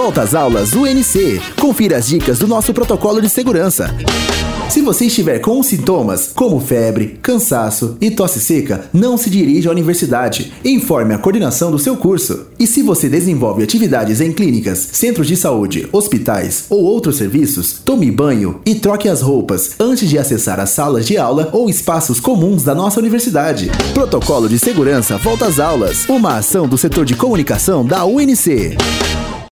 Volta às aulas UNC. Confira as dicas do nosso protocolo de segurança. Se você estiver com sintomas como febre, cansaço e tosse seca, não se dirija à universidade. Informe a coordenação do seu curso. E se você desenvolve atividades em clínicas, centros de saúde, hospitais ou outros serviços, tome banho e troque as roupas antes de acessar as salas de aula ou espaços comuns da nossa universidade. Protocolo de segurança volta às aulas. Uma ação do setor de comunicação da UNC.